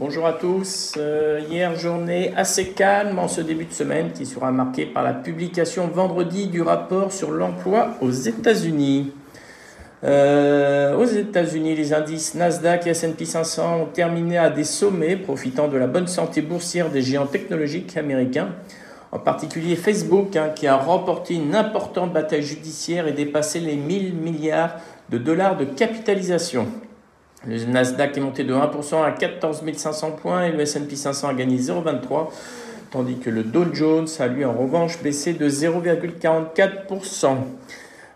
Bonjour à tous. Euh, hier, journée assez calme en ce début de semaine qui sera marquée par la publication vendredi du rapport sur l'emploi aux États-Unis. Euh, aux États-Unis, les indices Nasdaq et S&P 500 ont terminé à des sommets, profitant de la bonne santé boursière des géants technologiques américains, en particulier Facebook, hein, qui a remporté une importante bataille judiciaire et dépassé les 1000 milliards de dollars de capitalisation. Le Nasdaq est monté de 1% à 14 500 points et le S&P 500 a gagné 0,23, tandis que le Dow Jones a lui en revanche baissé de 0,44%.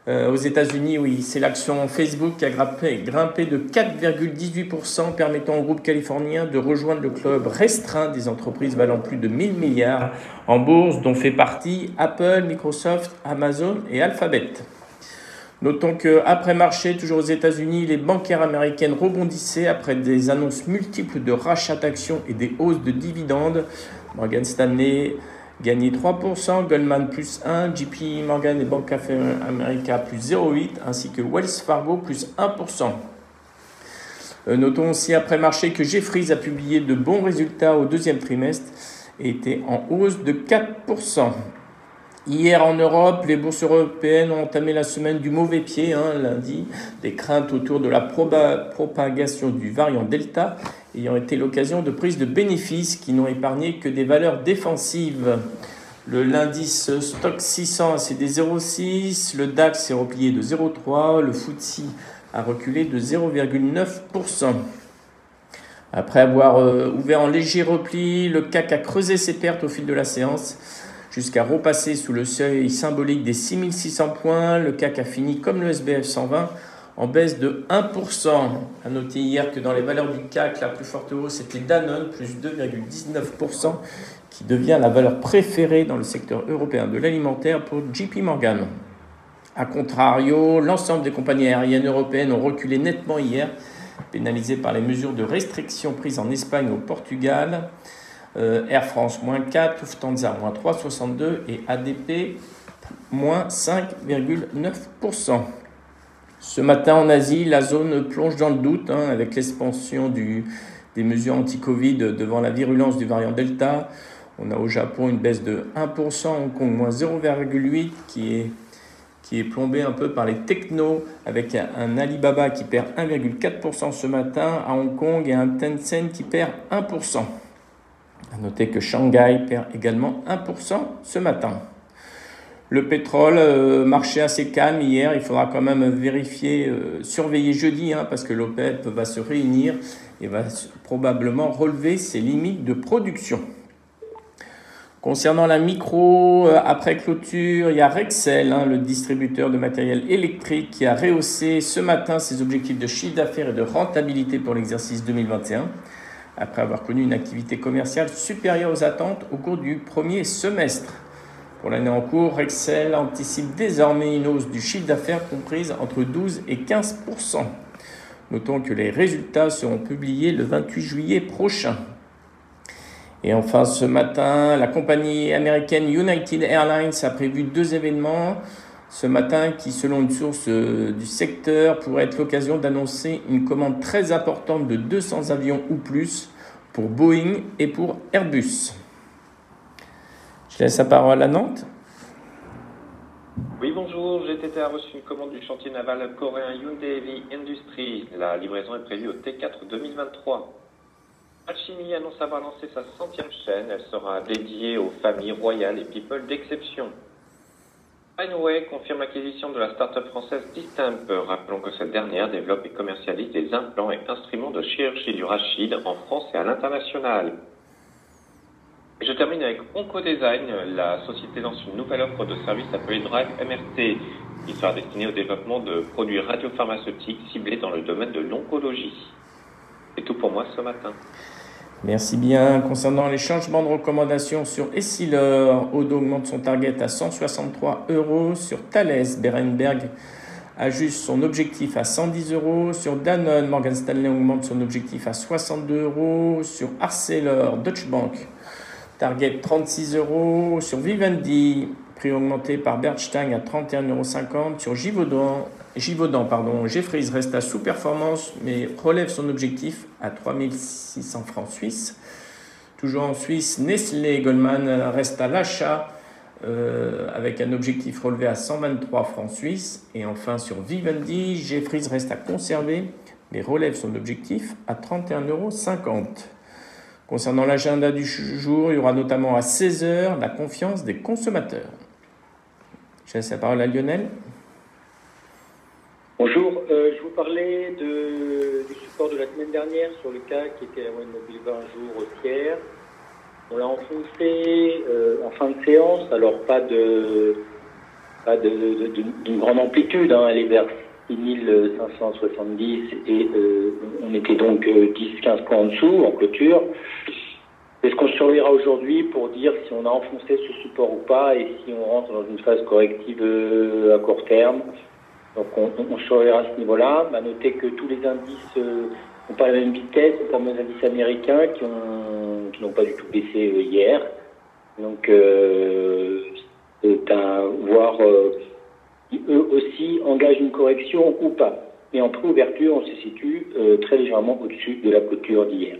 Euh, aux États-Unis, oui, c'est l'action Facebook qui a grimpé, de 4,18%, permettant au groupe californien de rejoindre le club restreint des entreprises valant plus de 1000 milliards en bourse, dont fait partie Apple, Microsoft, Amazon et Alphabet. Notons qu'après marché, toujours aux États-Unis, les bancaires américaines rebondissaient après des annonces multiples de rachats d'actions et des hausses de dividendes. Morgan Stanley gagné 3%, Goldman plus 1, JP Morgan et Bank of America plus 0,8%, ainsi que Wells Fargo plus 1%. Euh, notons aussi après marché que Jeffries a publié de bons résultats au deuxième trimestre et était en hausse de 4%. Hier en Europe, les bourses européennes ont entamé la semaine du mauvais pied, hein, lundi, des craintes autour de la propagation du variant Delta ayant été l'occasion de prises de bénéfices qui n'ont épargné que des valeurs défensives. Le l'indice Stock 600 a cédé 0,6, le DAX s'est replié de 0,3, le FTSE a reculé de 0,9%. Après avoir euh, ouvert en léger repli, le CAC a creusé ses pertes au fil de la séance jusqu'à repasser sous le seuil symbolique des 6600 points. Le CAC a fini comme le SBF 120 en baisse de 1%. A noter hier que dans les valeurs du CAC, la plus forte hausse était Danone, plus 2,19%, qui devient la valeur préférée dans le secteur européen de l'alimentaire pour JP Morgan. A contrario, l'ensemble des compagnies aériennes européennes ont reculé nettement hier, pénalisées par les mesures de restriction prises en Espagne et au Portugal. Euh, Air France moins 4, Lufthansa moins 3,62 et ADP moins 5,9%. Ce matin en Asie, la zone plonge dans le doute hein, avec l'expansion des mesures anti-Covid devant la virulence du variant Delta. On a au Japon une baisse de 1%, Hong Kong moins 0,8% qui est, qui est plombé un peu par les technos avec un Alibaba qui perd 1,4% ce matin à Hong Kong et un Tencent qui perd 1%. A noter que Shanghai perd également 1% ce matin. Le pétrole, euh, marché assez calme hier. Il faudra quand même vérifier, euh, surveiller jeudi, hein, parce que l'OPEP va se réunir et va probablement relever ses limites de production. Concernant la micro, euh, après clôture, il y a Rexel, hein, le distributeur de matériel électrique, qui a rehaussé ce matin ses objectifs de chiffre d'affaires et de rentabilité pour l'exercice 2021 après avoir connu une activité commerciale supérieure aux attentes au cours du premier semestre. Pour l'année en cours, Excel anticipe désormais une hausse du chiffre d'affaires comprise entre 12 et 15% Notons que les résultats seront publiés le 28 juillet prochain. Et enfin, ce matin, la compagnie américaine United Airlines a prévu deux événements ce matin qui, selon une source euh, du secteur, pourrait être l'occasion d'annoncer une commande très importante de 200 avions ou plus pour Boeing et pour Airbus. Je laisse la parole à Nantes. Oui, bonjour. GTT a reçu une commande du chantier naval coréen Hyundai Heavy Industries. La livraison est prévue au T4 2023. Alchimie annonce avoir lancé sa centième chaîne. Elle sera dédiée aux familles royales et people d'exception. Pineway confirme l'acquisition de la start-up française Distemp. Rappelons que cette dernière développe et commercialise des implants et instruments de chirurgie du rachid en France et à l'international. Je termine avec Oncodesign. La société lance une nouvelle offre de service appelée Drive MRT, qui sera destinée au développement de produits radiopharmaceutiques ciblés dans le domaine de l'oncologie. C'est tout pour moi ce matin. Merci bien. Concernant les changements de recommandation sur Essilor, Odo augmente son target à 163 euros. Sur Thales, Berenberg ajuste son objectif à 110 euros. Sur Danone, Morgan Stanley augmente son objectif à 62 euros. Sur Arcelor, Deutsche Bank, Target 36 euros. Sur Vivendi, prix augmenté par Bernstein à 31,50 euros. Sur Givaudan, Givaudan, pardon, Jeffries reste à sous-performance, mais relève son objectif à 3600 francs suisses. Toujours en Suisse, Nestlé Goldman reste à l'achat euh, avec un objectif relevé à 123 francs suisses. Et enfin, sur Vivendi, Jeffries reste à conserver, mais relève son objectif à 31,50 euros. Concernant l'agenda du jour, il y aura notamment à 16h la confiance des consommateurs. Je laisse la parole à Lionel. Bonjour, euh, je vous parlais du support de la semaine dernière sur le cas qui était mobile 20 jours tiers. On l'a enfoncé euh, en fin de séance, alors pas de pas d'une grande amplitude, hein. elle est vers 6570 et euh, on était donc 10-15 points en dessous en clôture. C'est ce qu'on surveillera aujourd'hui pour dire si on a enfoncé ce support ou pas et si on rentre dans une phase corrective à court terme. Donc on, on surveillera à ce niveau-là. À noter que tous les indices euh, n'ont pas la même vitesse, les les indices américains qui ont qui n'ont pas du tout baissé euh, hier. Donc euh, c'est à voir euh, si eux aussi engagent une correction ou pas. Et en pré-ouverture, on se situe euh, très légèrement au-dessus de la clôture d'hier.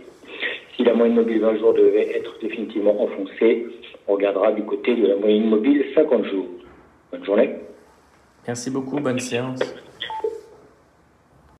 Si la moyenne mobile 20 jours devait être définitivement enfoncée, on regardera du côté de la moyenne mobile 50 jours. Bonne journée. Merci beaucoup, bonne séance.